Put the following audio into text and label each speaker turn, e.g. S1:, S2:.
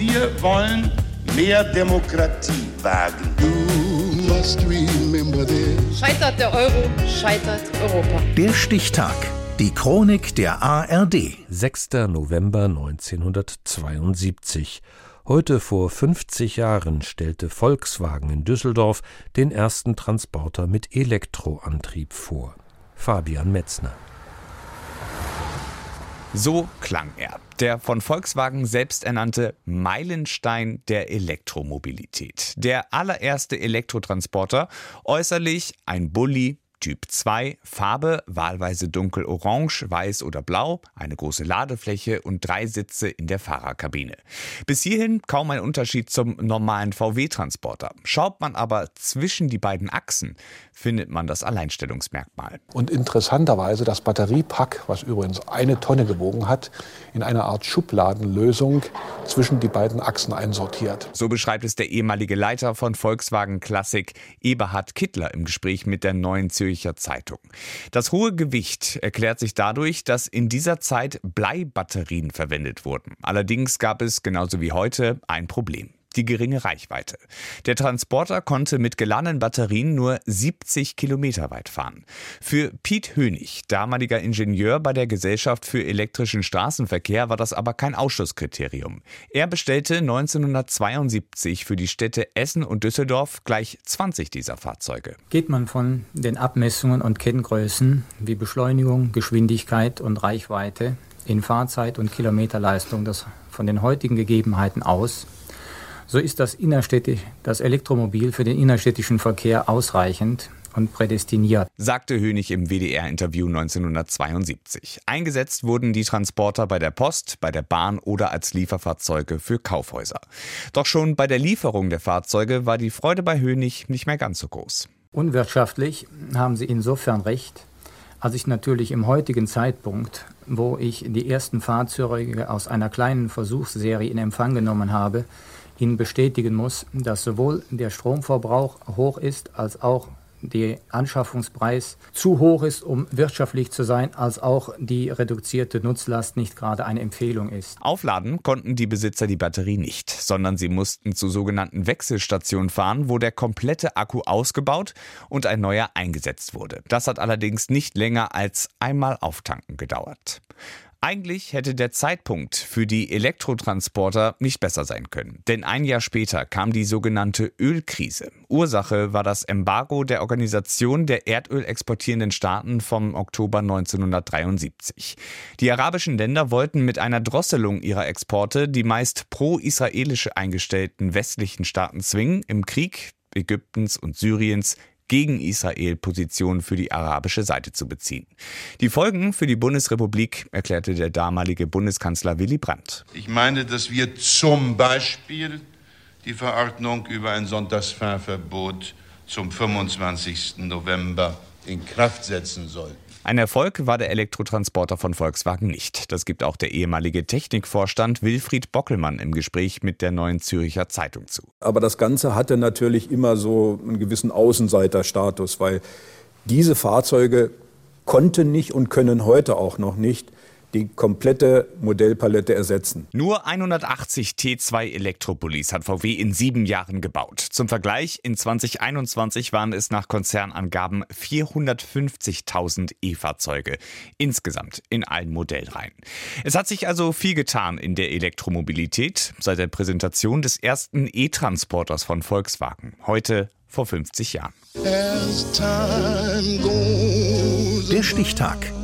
S1: Wir wollen mehr Demokratie wagen.
S2: Scheitert der Euro, scheitert Europa.
S3: Der Stichtag. Die Chronik der ARD.
S4: 6. November 1972. Heute vor 50 Jahren stellte Volkswagen in Düsseldorf den ersten Transporter mit Elektroantrieb vor. Fabian Metzner.
S5: So klang er, der von Volkswagen selbst ernannte Meilenstein der Elektromobilität. Der allererste Elektrotransporter, äußerlich ein Bulli Typ 2, Farbe wahlweise dunkel-orange, weiß oder blau, eine große Ladefläche und drei Sitze in der Fahrerkabine. Bis hierhin kaum ein Unterschied zum normalen VW-Transporter. Schaut man aber zwischen die beiden Achsen, findet man das Alleinstellungsmerkmal.
S6: Und interessanterweise das Batteriepack, was übrigens eine Tonne gewogen hat, in einer Art Schubladenlösung zwischen die beiden Achsen einsortiert.
S5: So beschreibt es der ehemalige Leiter von Volkswagen Classic, Eberhard Kittler, im Gespräch mit der neuen Zürcher Zürcher Zeitung. Das hohe Gewicht erklärt sich dadurch, dass in dieser Zeit Bleibatterien verwendet wurden. Allerdings gab es genauso wie heute ein Problem die geringe Reichweite. Der Transporter konnte mit geladenen Batterien nur 70 Kilometer weit fahren. Für Piet Hönig, damaliger Ingenieur bei der Gesellschaft für elektrischen Straßenverkehr, war das aber kein Ausschlusskriterium. Er bestellte 1972 für die Städte Essen und Düsseldorf gleich 20 dieser Fahrzeuge.
S7: Geht man von den Abmessungen und Kenngrößen wie Beschleunigung, Geschwindigkeit und Reichweite in Fahrzeit und Kilometerleistung das von den heutigen Gegebenheiten aus, so ist das, innerstädtisch, das Elektromobil für den innerstädtischen Verkehr ausreichend und prädestiniert,
S5: sagte Hönig im WDR-Interview 1972. Eingesetzt wurden die Transporter bei der Post, bei der Bahn oder als Lieferfahrzeuge für Kaufhäuser. Doch schon bei der Lieferung der Fahrzeuge war die Freude bei Hönig nicht mehr ganz so groß.
S7: Unwirtschaftlich haben Sie insofern recht, als ich natürlich im heutigen Zeitpunkt, wo ich die ersten Fahrzeuge aus einer kleinen Versuchsserie in Empfang genommen habe, Ihnen bestätigen muss, dass sowohl der Stromverbrauch hoch ist, als auch der Anschaffungspreis zu hoch ist, um wirtschaftlich zu sein, als auch die reduzierte Nutzlast nicht gerade eine Empfehlung ist.
S5: Aufladen konnten die Besitzer die Batterie nicht, sondern sie mussten zu sogenannten Wechselstationen fahren, wo der komplette Akku ausgebaut und ein neuer eingesetzt wurde. Das hat allerdings nicht länger als einmal auftanken gedauert. Eigentlich hätte der Zeitpunkt für die Elektrotransporter nicht besser sein können. Denn ein Jahr später kam die sogenannte Ölkrise. Ursache war das Embargo der Organisation der Erdöl exportierenden Staaten vom Oktober 1973. Die arabischen Länder wollten mit einer Drosselung ihrer Exporte die meist pro-israelisch eingestellten westlichen Staaten zwingen, im Krieg Ägyptens und Syriens gegen Israel Position für die arabische Seite zu beziehen. Die Folgen für die Bundesrepublik erklärte der damalige Bundeskanzler Willy Brandt.
S1: Ich meine, dass wir zum Beispiel die Verordnung über ein Sonntagsfahrverbot zum 25. November in Kraft setzen sollten.
S5: Ein Erfolg war der Elektrotransporter von Volkswagen nicht. Das gibt auch der ehemalige Technikvorstand Wilfried Bockelmann im Gespräch mit der neuen Züricher Zeitung zu.
S8: Aber das Ganze hatte natürlich immer so einen gewissen Außenseiterstatus, weil diese Fahrzeuge konnten nicht und können heute auch noch nicht die komplette Modellpalette ersetzen.
S5: Nur 180 T2 Elektropolis hat VW in sieben Jahren gebaut. Zum Vergleich, in 2021 waren es nach Konzernangaben 450.000 E-Fahrzeuge. Insgesamt in allen Modellreihen. Es hat sich also viel getan in der Elektromobilität seit der Präsentation des ersten E-Transporters von Volkswagen. Heute vor 50 Jahren.
S3: Der Stichtag.